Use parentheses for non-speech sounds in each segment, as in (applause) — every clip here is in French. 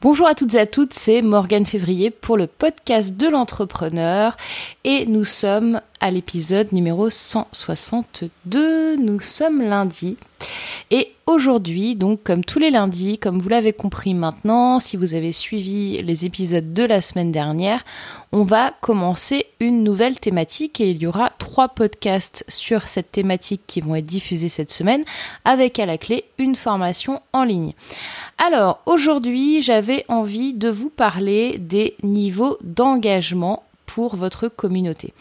Bonjour à toutes et à toutes, c'est Morgane Février pour le podcast de l'entrepreneur et nous sommes à l'épisode numéro 162. Nous sommes lundi et aujourd'hui, donc comme tous les lundis, comme vous l'avez compris maintenant, si vous avez suivi les épisodes de la semaine dernière, on va commencer une nouvelle thématique et il y aura trois podcasts sur cette thématique qui vont être diffusés cette semaine avec à la clé une formation en ligne. Alors aujourd'hui, j'avais envie de vous parler des niveaux d'engagement pour votre communauté.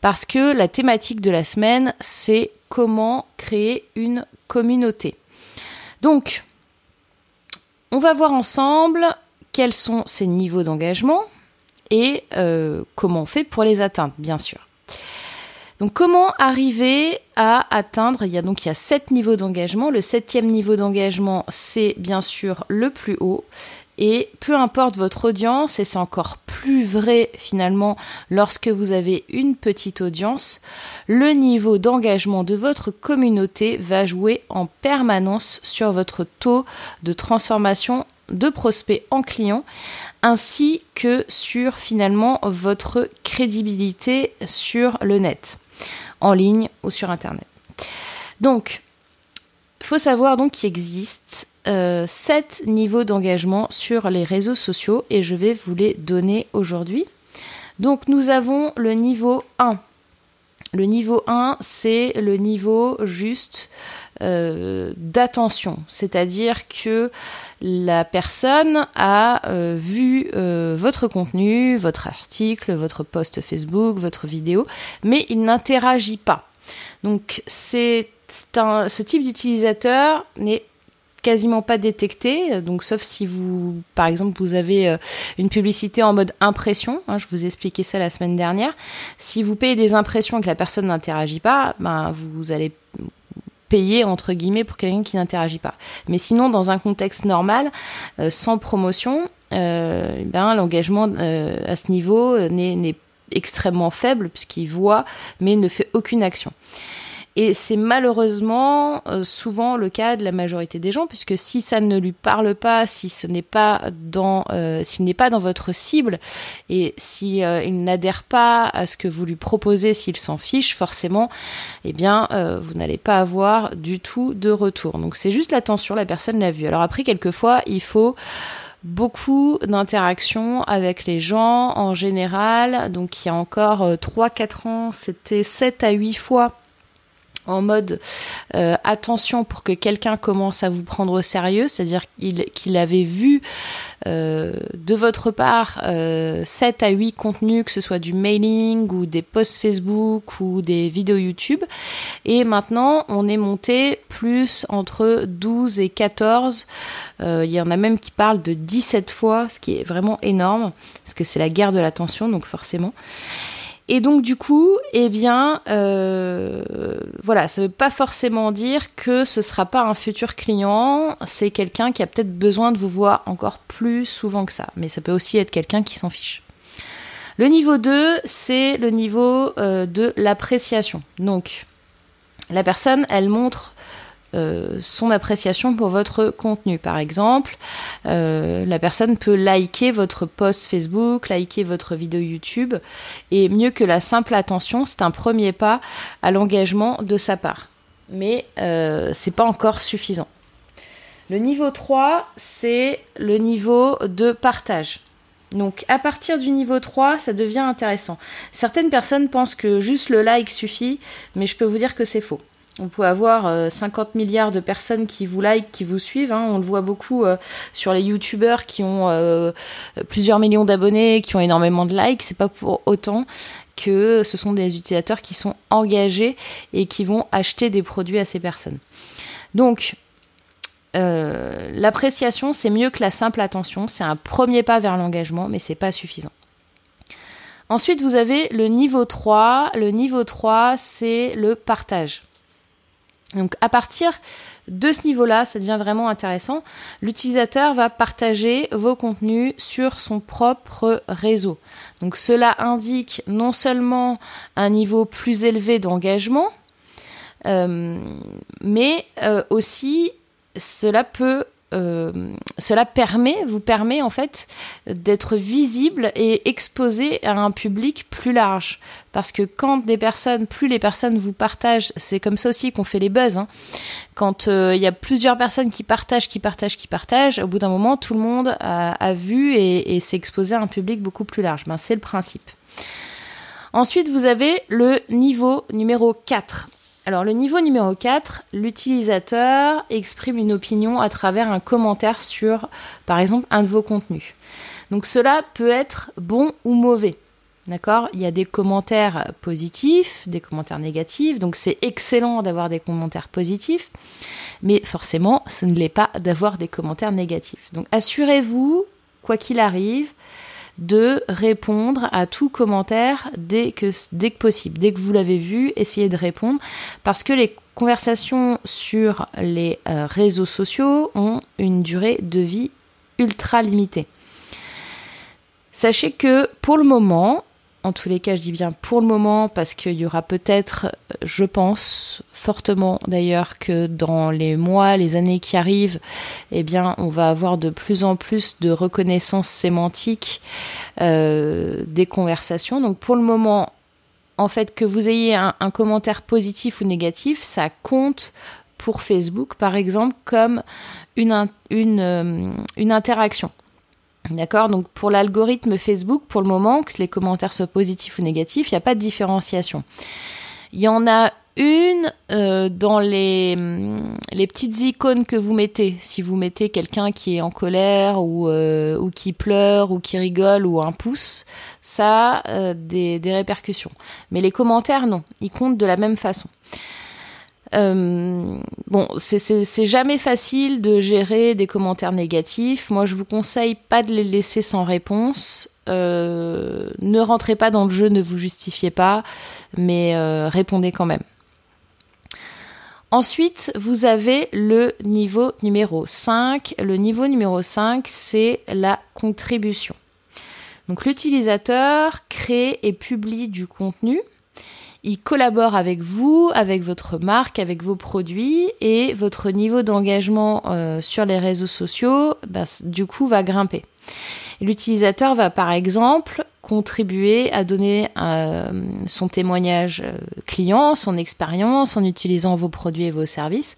Parce que la thématique de la semaine, c'est comment créer une communauté. Donc, on va voir ensemble quels sont ces niveaux d'engagement et euh, comment on fait pour les atteindre, bien sûr. Donc comment arriver à atteindre, il y a donc il y a sept niveaux d'engagement. Le septième niveau d'engagement, c'est bien sûr le plus haut. Et peu importe votre audience, et c'est encore plus vrai finalement lorsque vous avez une petite audience, le niveau d'engagement de votre communauté va jouer en permanence sur votre taux de transformation de prospects en clients, ainsi que sur finalement votre crédibilité sur le net, en ligne ou sur Internet. Donc, faut savoir donc qu'il existe euh, sept niveaux d'engagement sur les réseaux sociaux et je vais vous les donner aujourd'hui. Donc nous avons le niveau 1. Le niveau 1, c'est le niveau juste euh, d'attention, c'est-à-dire que la personne a euh, vu votre contenu, votre article, votre post Facebook, votre vidéo, mais il n'interagit pas. Donc c'est ce type d'utilisateur n'est quasiment pas détecté. Donc, sauf si vous, par exemple, vous avez euh, une publicité en mode impression. Hein, je vous ai expliqué ça la semaine dernière. Si vous payez des impressions et que la personne n'interagit pas, ben, vous allez payer entre guillemets pour quelqu'un qui n'interagit pas. Mais sinon, dans un contexte normal, euh, sans promotion, euh, ben, l'engagement à ce niveau n'est extrêmement faible puisqu'il voit mais ne fait aucune action. Et c'est malheureusement euh, souvent le cas de la majorité des gens, puisque si ça ne lui parle pas, si ce n'est pas dans, euh, s'il n'est pas dans votre cible, et si euh, il n'adhère pas à ce que vous lui proposez, s'il s'en fiche, forcément, eh bien, vous n'allez pas avoir du tout de retour. Donc c'est juste l'attention, la personne l'a vu. Alors après, quelquefois, il faut beaucoup d'interactions avec les gens en général. Donc il y a encore 3-4 ans, c'était 7 à 8 fois en mode euh, attention pour que quelqu'un commence à vous prendre au sérieux, c'est-à-dire qu'il avait vu euh, de votre part euh, 7 à 8 contenus, que ce soit du mailing ou des posts Facebook ou des vidéos YouTube. Et maintenant, on est monté plus entre 12 et 14. Euh, il y en a même qui parlent de 17 fois, ce qui est vraiment énorme, parce que c'est la guerre de l'attention, donc forcément. Et donc du coup, eh bien, euh, voilà, ça ne veut pas forcément dire que ce sera pas un futur client. C'est quelqu'un qui a peut-être besoin de vous voir encore plus souvent que ça, mais ça peut aussi être quelqu'un qui s'en fiche. Le niveau 2, c'est le niveau euh, de l'appréciation. Donc, la personne, elle montre euh, son appréciation pour votre contenu. Par exemple, euh, la personne peut liker votre post Facebook, liker votre vidéo YouTube, et mieux que la simple attention, c'est un premier pas à l'engagement de sa part. Mais euh, c'est pas encore suffisant. Le niveau 3, c'est le niveau de partage. Donc à partir du niveau 3, ça devient intéressant. Certaines personnes pensent que juste le like suffit, mais je peux vous dire que c'est faux. On peut avoir 50 euh, milliards de personnes qui vous like, qui vous suivent. Hein. On le voit beaucoup euh, sur les youtubeurs qui ont euh, plusieurs millions d'abonnés, qui ont énormément de likes. C'est pas pour autant que ce sont des utilisateurs qui sont engagés et qui vont acheter des produits à ces personnes. Donc, l'appréciation, c'est mieux que la simple attention. C'est un premier pas vers l'engagement, mais c'est pas suffisant. Ensuite, vous avez le niveau 3. Le niveau 3, c'est le partage. Donc à partir de ce niveau-là, ça devient vraiment intéressant. L'utilisateur va partager vos contenus sur son propre réseau. Donc cela indique non seulement un niveau plus élevé d'engagement, euh, mais euh, aussi cela peut cela permet, vous permet en fait d'être visible et exposé à un public plus large. Parce que quand des personnes, plus les personnes vous partagent, c'est comme ça aussi qu'on fait les buzz. Hein. Quand il y a plusieurs personnes qui partagent, qui partagent, qui partagent, au bout d'un moment, tout le monde a, vu et, et s'est exposé à un public beaucoup plus large. Ben, c'est le principe. Ensuite, vous avez le niveau numéro 4. Alors le niveau numéro 4, l'utilisateur exprime une opinion à travers un commentaire sur, par exemple, un de vos contenus. Donc cela peut être bon ou mauvais. D'accord? Il y a des commentaires positifs, des commentaires négatifs, donc c'est excellent d'avoir des commentaires positifs, mais forcément, ce ne l'est pas d'avoir des commentaires négatifs. Donc assurez-vous, quoi qu'il arrive, de répondre à tout commentaire dès que, dès que possible. Dès que vous l'avez vu, essayez de répondre parce que les conversations sur les euh, réseaux sociaux ont une durée de vie ultra limitée. Sachez que pour le moment, en tous les cas, je dis bien pour le moment, parce qu'il y aura peut-être, je pense fortement d'ailleurs, que dans les mois, les années qui arrivent, eh bien, on va avoir de plus en plus de reconnaissance sémantique euh, des conversations. Donc pour le moment, en fait, que vous ayez un, commentaire positif ou négatif, ça compte pour Facebook, par exemple, comme une, euh, une interaction. D'accord Donc pour l'algorithme Facebook, pour le moment, que les commentaires soient positifs ou négatifs, il n'y a pas de différenciation. Il y en a une euh, dans les, mm, les petites icônes que vous mettez. Si vous mettez quelqu'un qui est en colère ou, euh, ou qui pleure ou qui rigole ou un pouce, ça a euh, des, des répercussions. Mais les commentaires, non. Ils comptent de la même façon. Euh, bon, c'est jamais facile de gérer des commentaires négatifs. Moi, je vous conseille pas de les laisser sans réponse. Euh, ne rentrez pas dans le jeu, ne vous justifiez pas, mais euh, répondez quand même. Ensuite, vous avez le niveau numéro 5. Le niveau numéro 5, c'est la contribution. Donc l'utilisateur crée et publie du contenu il collabore avec vous, avec votre marque, avec vos produits et votre niveau d'engagement euh, sur les réseaux sociaux, bah, du coup, va grimper. L'utilisateur va par exemple contribuer à donner euh, son témoignage euh, client, son expérience en utilisant vos produits et vos services,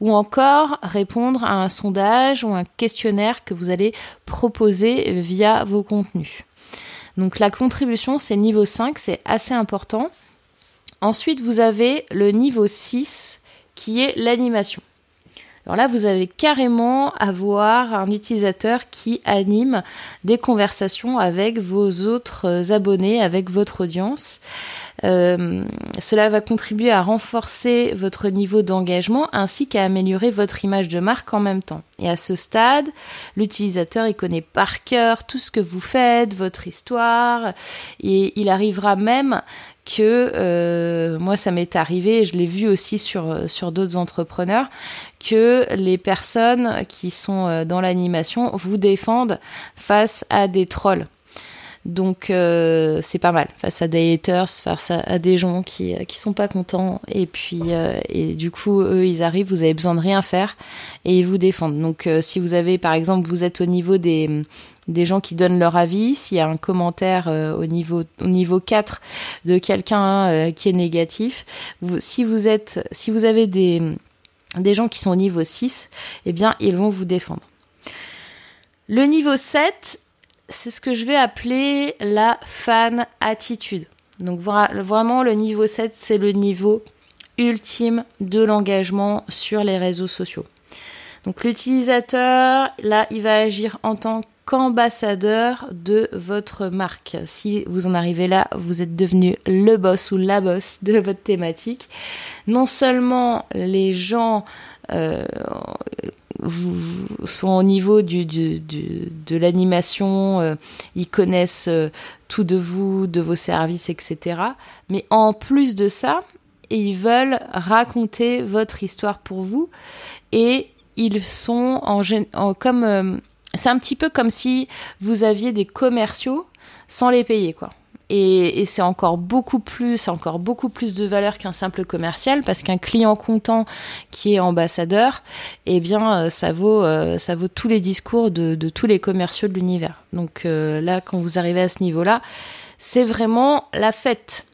ou encore répondre à un sondage ou un questionnaire que vous allez proposer via vos contenus. Donc la contribution, c'est niveau 5, c'est assez important. Ensuite, vous avez le niveau 6 qui est l'animation. Alors là, vous allez carrément avoir un utilisateur qui anime des conversations avec vos autres abonnés, avec votre audience. Euh, cela va contribuer à renforcer votre niveau d'engagement ainsi qu'à améliorer votre image de marque en même temps. Et à ce stade, l'utilisateur il connaît par cœur tout ce que vous faites, votre histoire, et il arrivera même que euh, moi ça m'est arrivé et je l'ai vu aussi sur sur d'autres entrepreneurs que les personnes qui sont euh, dans l'animation vous défendent face à des trolls. Donc euh, c'est pas mal face à des haters, face à, des gens qui qui sont pas contents et puis et du coup eux ils arrivent, vous avez besoin de rien faire et ils vous défendent. Donc si vous avez par exemple vous êtes au niveau des des gens qui donnent leur avis, s'il y a un commentaire euh, au niveau au niveau 4 de quelqu'un euh, qui est négatif, si vous êtes si vous avez des des gens qui sont au niveau 6, eh bien ils vont vous défendre. Le niveau 7, c'est ce que je vais appeler la fan attitude. Donc vraiment le niveau 7, c'est le niveau ultime de l'engagement sur les réseaux sociaux. Donc l'utilisateur, là, il va agir en tant qu'ambassadeur de votre marque. Si vous en arrivez là, vous êtes devenu le boss ou la boss de votre thématique. Non seulement les gens euh, vous, sont au niveau de l'animation, euh, ils connaissent euh, tout de vous, de vos services, etc. Mais en plus de ça, ils veulent raconter votre histoire pour vous et ils sont en, en comme euh, c'est un petit peu comme si vous aviez des commerciaux sans les payer quoi. Et, c'est encore beaucoup plus, c'est encore beaucoup plus de valeur qu'un simple commercial parce qu'un client content qui est ambassadeur, eh bien, euh, ça vaut, euh, ça vaut tous les discours de, tous les commerciaux de l'univers. Donc euh, là, quand vous arrivez à ce niveau-là, c'est vraiment la fête.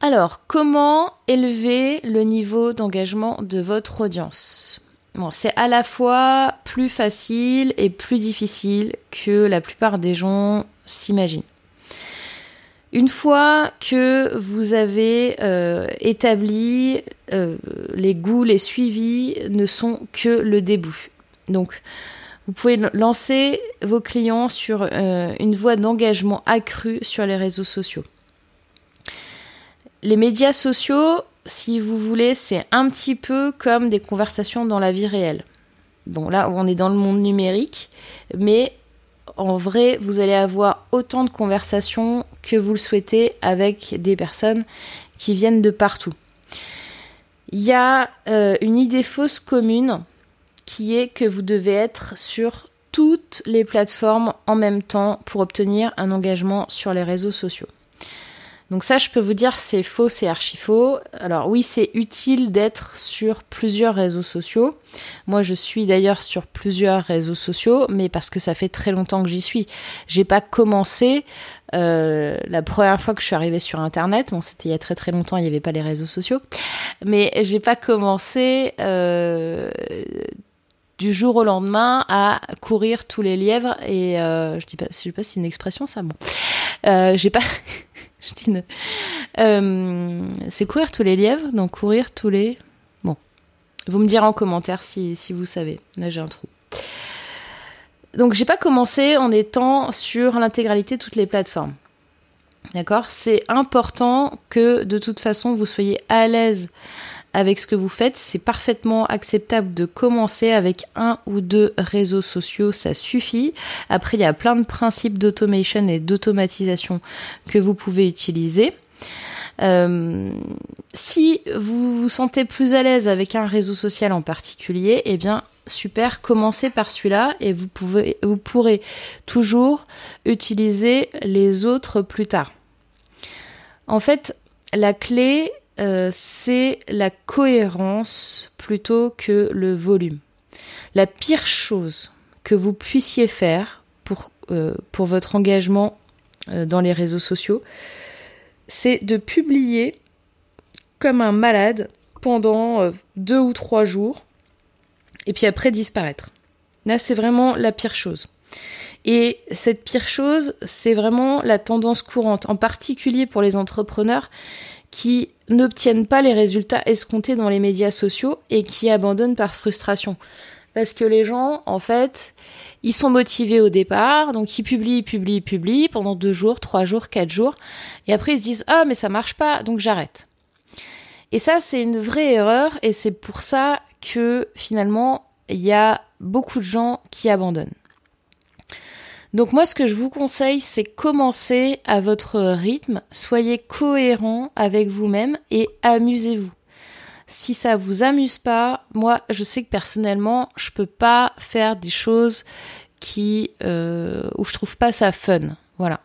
Alors, comment élever le niveau d'engagement de votre audience? Bon, c'est à la fois plus facile et plus difficile que la plupart des gens s'imaginent. Une fois que vous avez euh, établi euh, les goûts, les suivis ne sont que le début. Donc, vous pouvez lancer vos clients sur euh, une voie d'engagement accrue sur les réseaux sociaux. Les médias sociaux, si vous voulez, c'est un petit peu comme des conversations dans la vie réelle. Bon, là, on est dans le monde numérique, mais en vrai, vous allez avoir autant de conversations que vous le souhaitez avec des personnes qui viennent de partout. Il y a euh, une idée fausse commune qui est que vous devez être sur toutes les plateformes en même temps pour obtenir un engagement sur les réseaux sociaux. Donc ça, je peux vous dire, c'est faux, c'est archi faux. Alors oui, c'est utile d'être sur plusieurs réseaux sociaux. Moi, je suis d'ailleurs sur plusieurs réseaux sociaux, mais parce que ça fait très longtemps que j'y suis. J'ai pas commencé euh, la première fois que je suis arrivée sur Internet. Bon, c'était il y a très très longtemps, il n'y avait pas les réseaux sociaux, mais j'ai pas commencé. Euh, du jour au lendemain à courir tous les lièvres et euh, je dis pas je sais pas si c'est une expression ça bon euh, j'ai pas (laughs) je dis euh, c'est courir tous les lièvres, donc courir tous les. Bon, vous me direz en commentaire si, si vous savez. Là, j'ai un trou. Donc, j'ai pas commencé en étant sur l'intégralité de toutes les plateformes. D'accord? C'est important que de toute façon vous soyez à l'aise avec ce que vous faites. C'est parfaitement acceptable de commencer avec un ou deux réseaux sociaux, ça suffit. Après, il y a plein de principes d'automation et d'automatisation que vous pouvez utiliser. Euh, si vous vous sentez plus à l'aise avec un réseau social en particulier, eh bien super, commencez par celui-là et vous, pouvez, vous pourrez toujours utiliser les autres plus tard. En fait, la clé, euh, c'est la cohérence plutôt que le volume. La pire chose que vous puissiez faire pour, euh, pour votre engagement euh, dans les réseaux sociaux, c'est de publier comme un malade pendant deux ou trois jours et puis après disparaître. Là, c'est vraiment la pire chose. Et cette pire chose, c'est vraiment la tendance courante, en particulier pour les entrepreneurs qui n'obtiennent pas les résultats escomptés dans les médias sociaux et qui abandonnent par frustration. Parce que les gens, en fait, ils sont motivés au départ, donc ils publient, publient, publient pendant deux jours, trois jours, quatre jours, et après ils se disent ah mais ça marche pas, donc j'arrête. Et ça c'est une vraie erreur et c'est pour ça que finalement il y a beaucoup de gens qui abandonnent. Donc moi, ce que je vous conseille, c'est commencer à votre rythme, soyez cohérent avec vous-même et amusez-vous. Si ça vous amuse pas, moi, je sais que personnellement, je peux pas faire des choses qui euh, où je trouve pas ça fun. Voilà.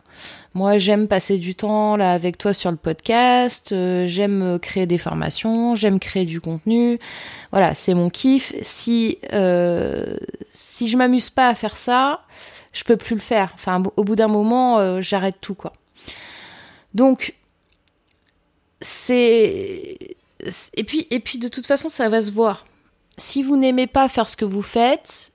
Moi, j'aime passer du temps là avec toi sur le podcast. Euh, j'aime créer des formations. J'aime créer du contenu. Voilà, c'est mon kiff. Si euh, si je m'amuse pas à faire ça, je peux plus le faire. Enfin, au bout d'un moment, euh, j'arrête tout, quoi. Donc, c'est. Et puis, et puis, de toute façon, ça va se voir. Si vous n'aimez pas faire ce que vous faites,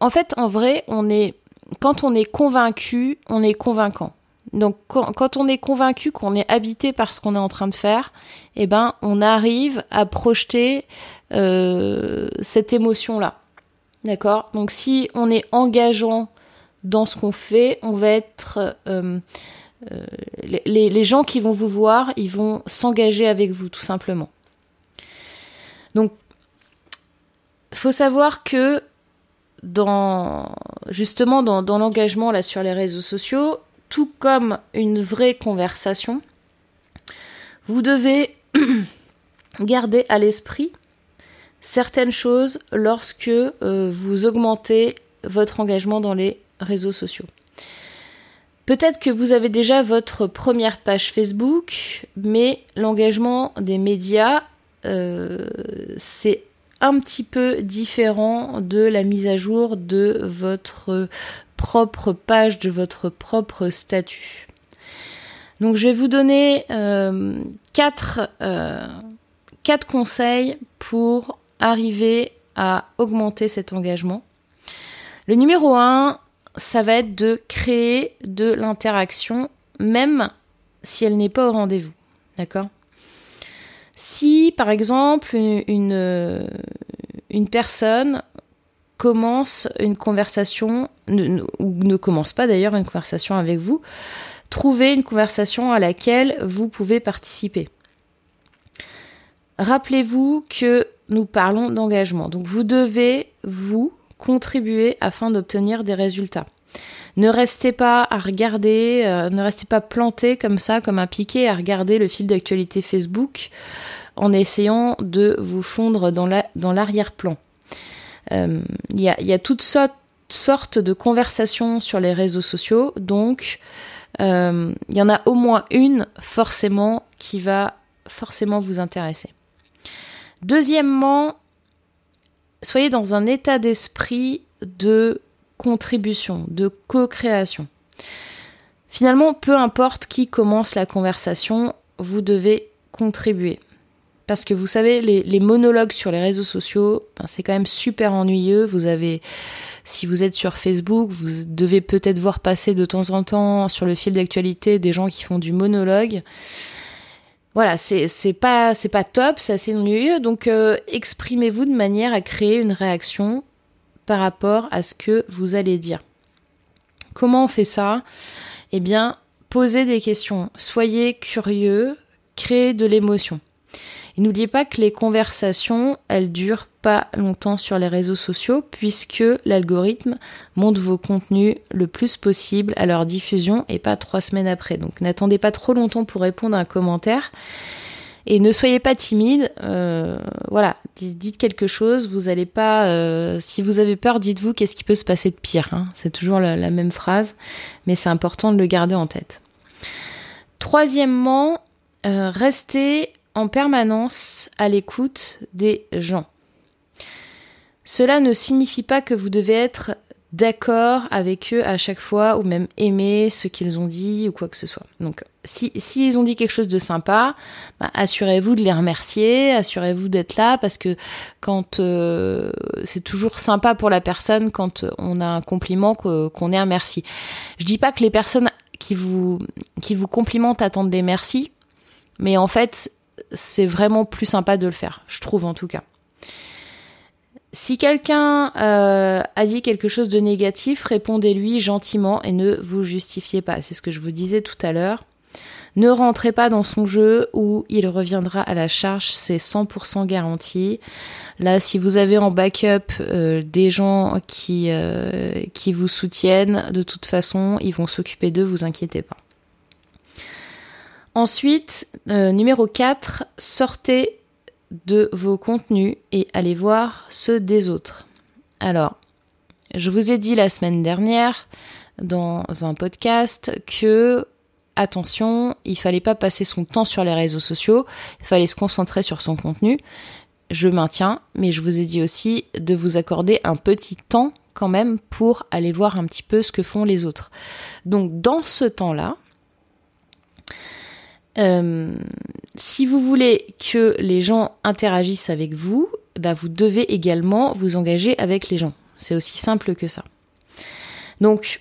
en fait, en vrai, on est. Quand on est convaincu, on est convaincant. Donc quand, on est convaincu qu'on est habité par ce qu'on est en train de faire, eh ben on arrive à projeter euh, cette émotion là. D'accord Donc si on est engageant dans ce qu'on fait, on va être... Euh, euh, les, gens qui vont vous voir, ils vont s'engager avec vous, tout simplement. Donc, faut savoir que dans justement dans, dans l'engagement là sur les réseaux sociaux, tout comme une vraie conversation, vous devez (clears throat) garder à l'esprit certaines choses lorsque euh, vous augmentez votre engagement dans les réseaux sociaux. Peut-être que vous avez déjà votre première page Facebook, mais l'engagement des médias, euh, c'est un petit peu différent de la mise à jour de votre propre page, de votre propre statut. Donc je vais vous donner euh, quatre, quatre conseils pour arriver à augmenter cet engagement. Le numéro 1, ça va être de créer de l'interaction, même si elle n'est pas au rendez-vous. D'accord? Si, par exemple, une, une personne commence une conversation, ou ne commence pas d'ailleurs une conversation avec vous, trouvez une conversation à laquelle vous pouvez participer. Rappelez-vous que nous parlons d'engagement. Donc vous devez, vous, contribuer afin d'obtenir des résultats. Ne restez pas à regarder, euh, ne restez pas planté comme ça, comme un piqué, à regarder le fil d'actualité Facebook en essayant de vous fondre dans l'arrière-plan. Euh, il y, a, toutes sortes, de conversations sur les réseaux sociaux, donc euh, il y en a au moins une forcément qui va forcément vous intéresser. Deuxièmement, soyez dans un état d'esprit de contribution, de co-création. Finalement, peu importe qui commence la conversation, vous devez contribuer. Parce que vous savez, les, monologues sur les réseaux sociaux, ben, c'est quand même super ennuyeux. Vous avez, si vous êtes sur Facebook, vous devez peut-être voir passer de temps en temps sur le fil d'actualité des gens qui font du monologue voilà, c'est pas c'est pas top, c'est assez ennuyeux. Donc euh, exprimez-vous de manière à créer une réaction par rapport à ce que vous allez dire. Comment on fait ça? Eh bien, posez des questions, soyez curieux, créez de l'émotion. Et n'oubliez pas que les conversations, elles durent pas longtemps sur les réseaux sociaux puisque l'algorithme monte vos contenus le plus possible à leur diffusion et pas trois semaines après. Donc n'attendez pas trop longtemps pour répondre à un commentaire. Et ne soyez pas timide, euh, voilà, dites quelque chose, vous allez pas, euh, si vous avez peur, dites-vous qu'est-ce qui peut se passer de pire. Hein. C'est toujours la, la, même phrase, mais c'est important de le garder en tête. Troisièmement, euh, restez en permanence à l'écoute des gens. Cela ne signifie pas que vous devez être d'accord avec eux à chaque fois ou même aimer ce qu'ils ont dit ou quoi que ce soit. Donc si s'ils ont dit quelque chose de sympa, bah, assurez-vous de les remercier, assurez-vous d'être là parce que quand euh, c'est toujours sympa pour la personne quand on a un compliment qu'on ait un merci. Je dis pas que les personnes qui vous qui vous complimentent attendent des merci, mais en fait c'est vraiment plus sympa de le faire, je trouve en tout cas. Si quelqu'un euh, a dit quelque chose de négatif, répondez-lui gentiment et ne vous justifiez pas. C'est ce que je vous disais tout à l'heure. Ne rentrez pas dans son jeu où il reviendra à la charge, c'est 100% garanti. Là, si vous avez en backup euh, des gens qui, euh, qui vous soutiennent, de toute façon, ils vont s'occuper d'eux, vous inquiétez pas. Ensuite, numéro 4, sortez de vos contenus et allez voir ceux des autres. Alors, je vous ai dit la semaine dernière dans un podcast que attention, il fallait pas passer son temps sur les réseaux sociaux, il fallait se concentrer sur son contenu. Je maintiens, mais je vous ai dit aussi de vous accorder un petit temps quand même pour aller voir un petit peu ce que font les autres. Donc dans ce temps-là, euh, si vous voulez que les gens interagissent avec vous, bah vous devez également vous engager avec les gens. C'est aussi simple que ça. Donc,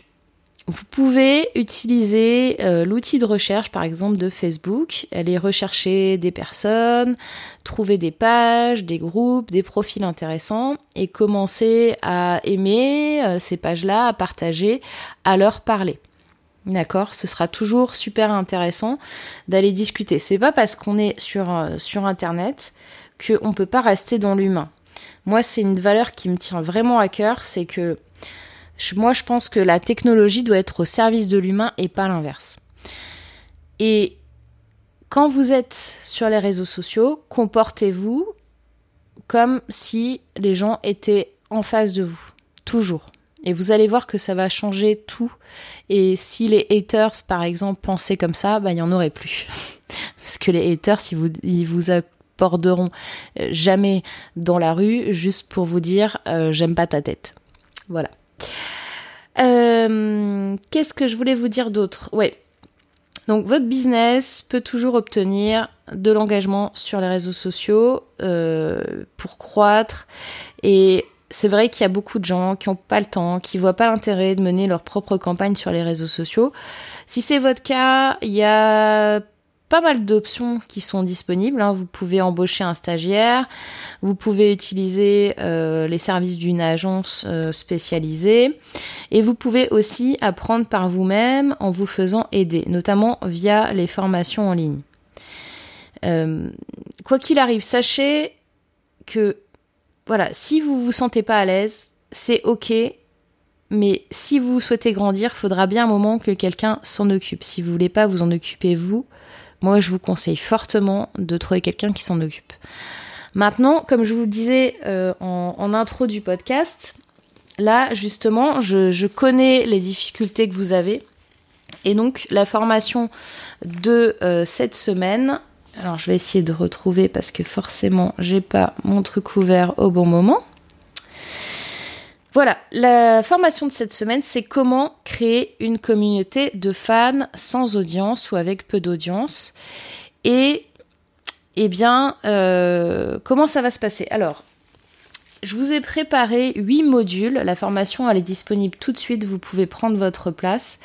vous pouvez utiliser euh, l'outil de recherche, par exemple, de Facebook. Aller rechercher des personnes, trouver des pages, des groupes, des profils intéressants et commencer à aimer euh, ces pages-là, à partager, à leur parler. D'accord Ce sera toujours super intéressant d'aller discuter. C'est pas parce qu'on est sur, euh, sur Internet qu'on ne peut pas rester dans l'humain. Moi, c'est une valeur qui me tient vraiment à cœur, c'est que moi, je pense que la technologie doit être au service de l'humain et pas l'inverse. Et quand vous êtes sur les réseaux sociaux, comportez-vous comme si les gens étaient en face de vous. Toujours. Et vous allez voir que ça va changer tout. Et si les haters, par exemple, pensaient comme ça, bah, il n'y en aurait plus. (laughs) Parce que les haters, ils vous, ils vous aborderont euh, jamais dans la rue juste pour vous dire euh, j'aime pas ta tête. Voilà. Euh, qu'est-ce que je voulais vous dire d'autre? Ouais. Donc votre business peut toujours obtenir de l'engagement sur les réseaux sociaux pour croître et c'est vrai qu'il y a beaucoup de gens qui n'ont pas le temps, qui voient pas l'intérêt de mener leur propre campagne sur les réseaux sociaux. Si c'est votre cas, il y a pas mal d'options qui sont disponibles. Hein. Vous pouvez embaucher un stagiaire, vous pouvez utiliser euh, les services d'une agence euh, spécialisée et vous pouvez aussi apprendre par vous-même en vous faisant aider, notamment via les formations en ligne. Euh, quoi qu'il arrive, sachez que voilà, si vous vous sentez pas à l'aise, c'est ok. Mais si vous souhaitez grandir, faudra bien un moment que quelqu'un s'en occupe. Si vous voulez pas vous en occuper vous, moi je vous conseille fortement de trouver quelqu'un qui s'en occupe. Maintenant, comme je vous le disais euh, en, intro du podcast, là justement, je, connais les difficultés que vous avez. Et donc la formation de euh, cette semaine, alors je vais essayer de retrouver parce que forcément j'ai pas mon truc ouvert au bon moment. Voilà, la formation de cette semaine, c'est comment créer une communauté de fans sans audience ou avec peu d'audience. Et eh bien, euh, comment ça va se passer? Alors, je vous ai préparé 8 modules. La formation, elle est disponible tout de suite. Vous pouvez prendre votre place.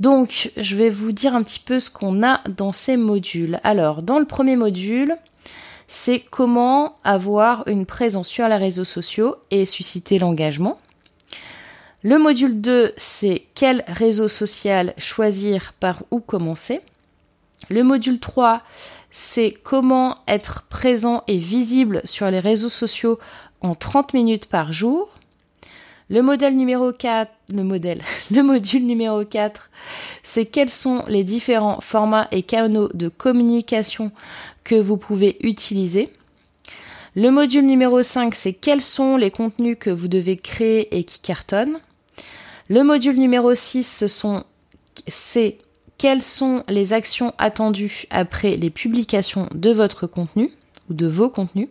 Donc, je vais vous dire un petit peu ce qu'on a dans ces modules. Alors, dans le premier module, c'est comment avoir une présence sur les réseaux sociaux et susciter l'engagement. Le module 2, c'est quel réseau social choisir, par où commencer. Le module 3, c'est comment être présent et visible sur les réseaux sociaux en 30 minutes par jour. Le modèle numéro 4, le modèle, (laughs) le module numéro 4, c'est quels sont les différents formats et canaux de communication que vous pouvez utiliser. Le module numéro 5, c'est quels sont les contenus que vous devez créer et qui cartonnent. Le module numéro 6, ce sont, c'est quelles sont les actions attendues après les publications de votre contenu ou de vos contenus.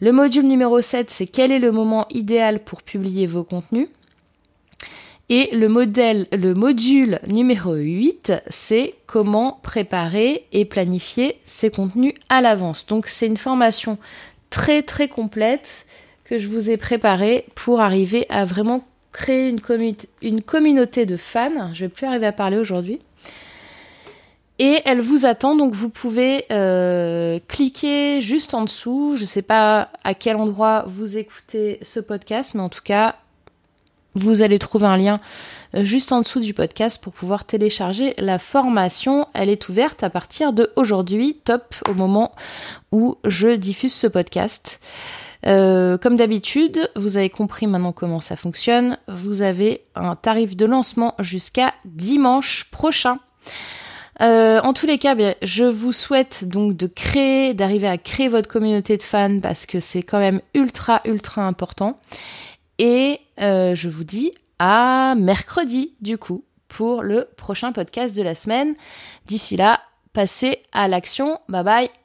Le module numéro 7, c'est quel est le moment idéal pour publier vos contenus. Et le, module numéro 8, c'est comment préparer et planifier ces contenus à l'avance. Donc c'est une formation très très complète que je vous ai préparée pour arriver à vraiment créer une, communauté de fans. Je vais plus arriver à parler aujourd'hui. Et elle vous attend, donc vous pouvez euh, cliquer juste en dessous. Je ne sais pas à quel endroit vous écoutez ce podcast, mais en tout cas, vous allez trouver un lien euh, juste en dessous du podcast pour pouvoir télécharger la formation. Elle est ouverte à partir de aujourd'hui, top au moment où je diffuse ce podcast. Euh, comme d'habitude, vous avez compris maintenant comment ça fonctionne. Vous avez un tarif de lancement jusqu'à dimanche prochain. Euh, en tous les cas, bien, je vous souhaite donc de créer, d'arriver à créer votre communauté de fans parce que c'est quand même ultra, ultra important. Et euh, je vous dis à mercredi, du coup, pour le prochain podcast de la semaine. D'ici là, passez à l'action. Bye bye.